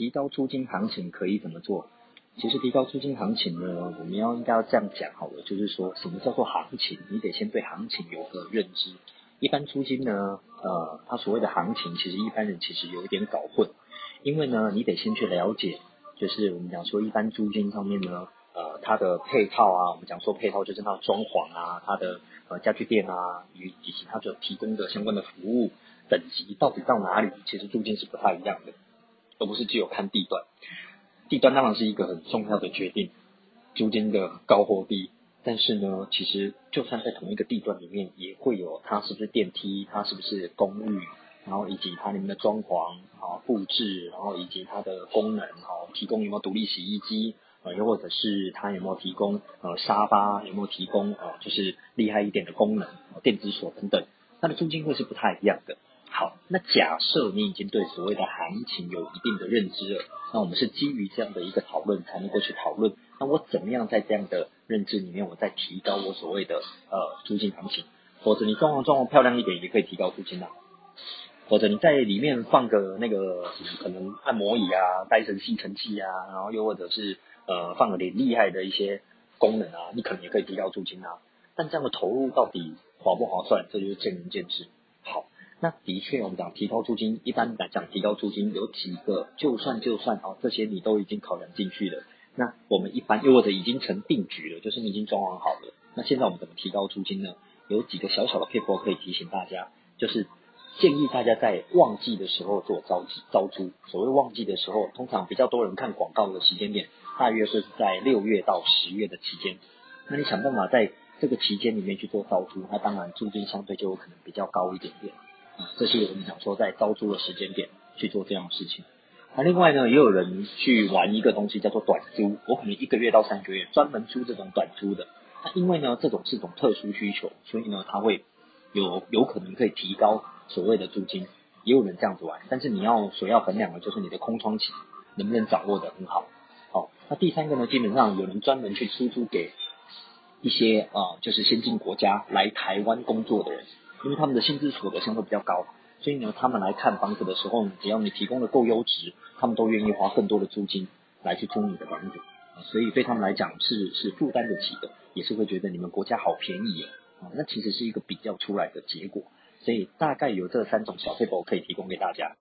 提高租金行情可以怎么做？其实提高租金行情呢，我们要应该要这样讲好了，就是说什么叫做行情？你得先对行情有个认知。一般租金呢，呃，它所谓的行情，其实一般人其实有一点搞混，因为呢，你得先去了解，就是我们讲说一般租金上面呢，呃，它的配套啊，我们讲说配套就是它装潢啊，它的呃家具店啊，与以及它的提供的相关的服务等级到底到哪里，其实租金是不太一样的，而不是只有看地段。地段当然是一个很重要的决定，租金的高或低。但是呢，其实就算在同一个地段里面，也会有它是不是电梯，它是不是公寓，然后以及它里面的装潢啊布置，然后以及它的功能哦，提供有没有独立洗衣机啊，又或者是它有没有提供呃沙发，有没有提供啊就是厉害一点的功能，电子锁等等，它的租金会是不太一样的。好，那假设你已经对所谓的行情有一定的认知了，那我们是基于这样的一个讨论才能够去讨论，那我怎么样在这样的认知里面，我再提高我所谓的呃租金行情？或者你装潢装潢漂亮一点，也可以提高租金啊。或者你在里面放个那个可能按摩椅啊、戴森吸尘器啊，然后又或者是呃放了点厉害的一些功能啊，你可能也可以提高租金啊。但这样的投入到底划不划算，这就是见仁见智。那的确，我们讲提高租金，一般来讲提高租金有几个，就算就算哦，这些你都已经考量进去了。那我们一般又或者已经成定局了，就是你已经装潢好了。那现在我们怎么提高租金呢？有几个小小的 paper 可以提醒大家，就是建议大家在旺季的时候做招招租。所谓旺季的时候，通常比较多人看广告的时间点，大约是在六月到十月的期间。那你想办法在这个期间里面去做招租，那当然租金相对就有可能比较高一点点。这是我们想说在招租的时间点去做这样的事情。那另外呢，也有人去玩一个东西叫做短租，我可能一个月到三个月专门租这种短租的。那因为呢，这种是种特殊需求，所以呢，它会有有可能可以提高所谓的租金。也有人这样子玩，但是你要所要衡量的就是你的空窗期能不能掌握的很好。好，那第三个呢，基本上有人专门去出租给一些啊，就是先进国家来台湾工作的人。因为他们的薪资所得相对比较高，所以呢，他们来看房子的时候，只要你提供的够优质，他们都愿意花更多的租金来去租你的房子，所以对他们来讲是是负担得起的，也是会觉得你们国家好便宜啊，那其实是一个比较出来的结果，所以大概有这三种小配宝可以提供给大家。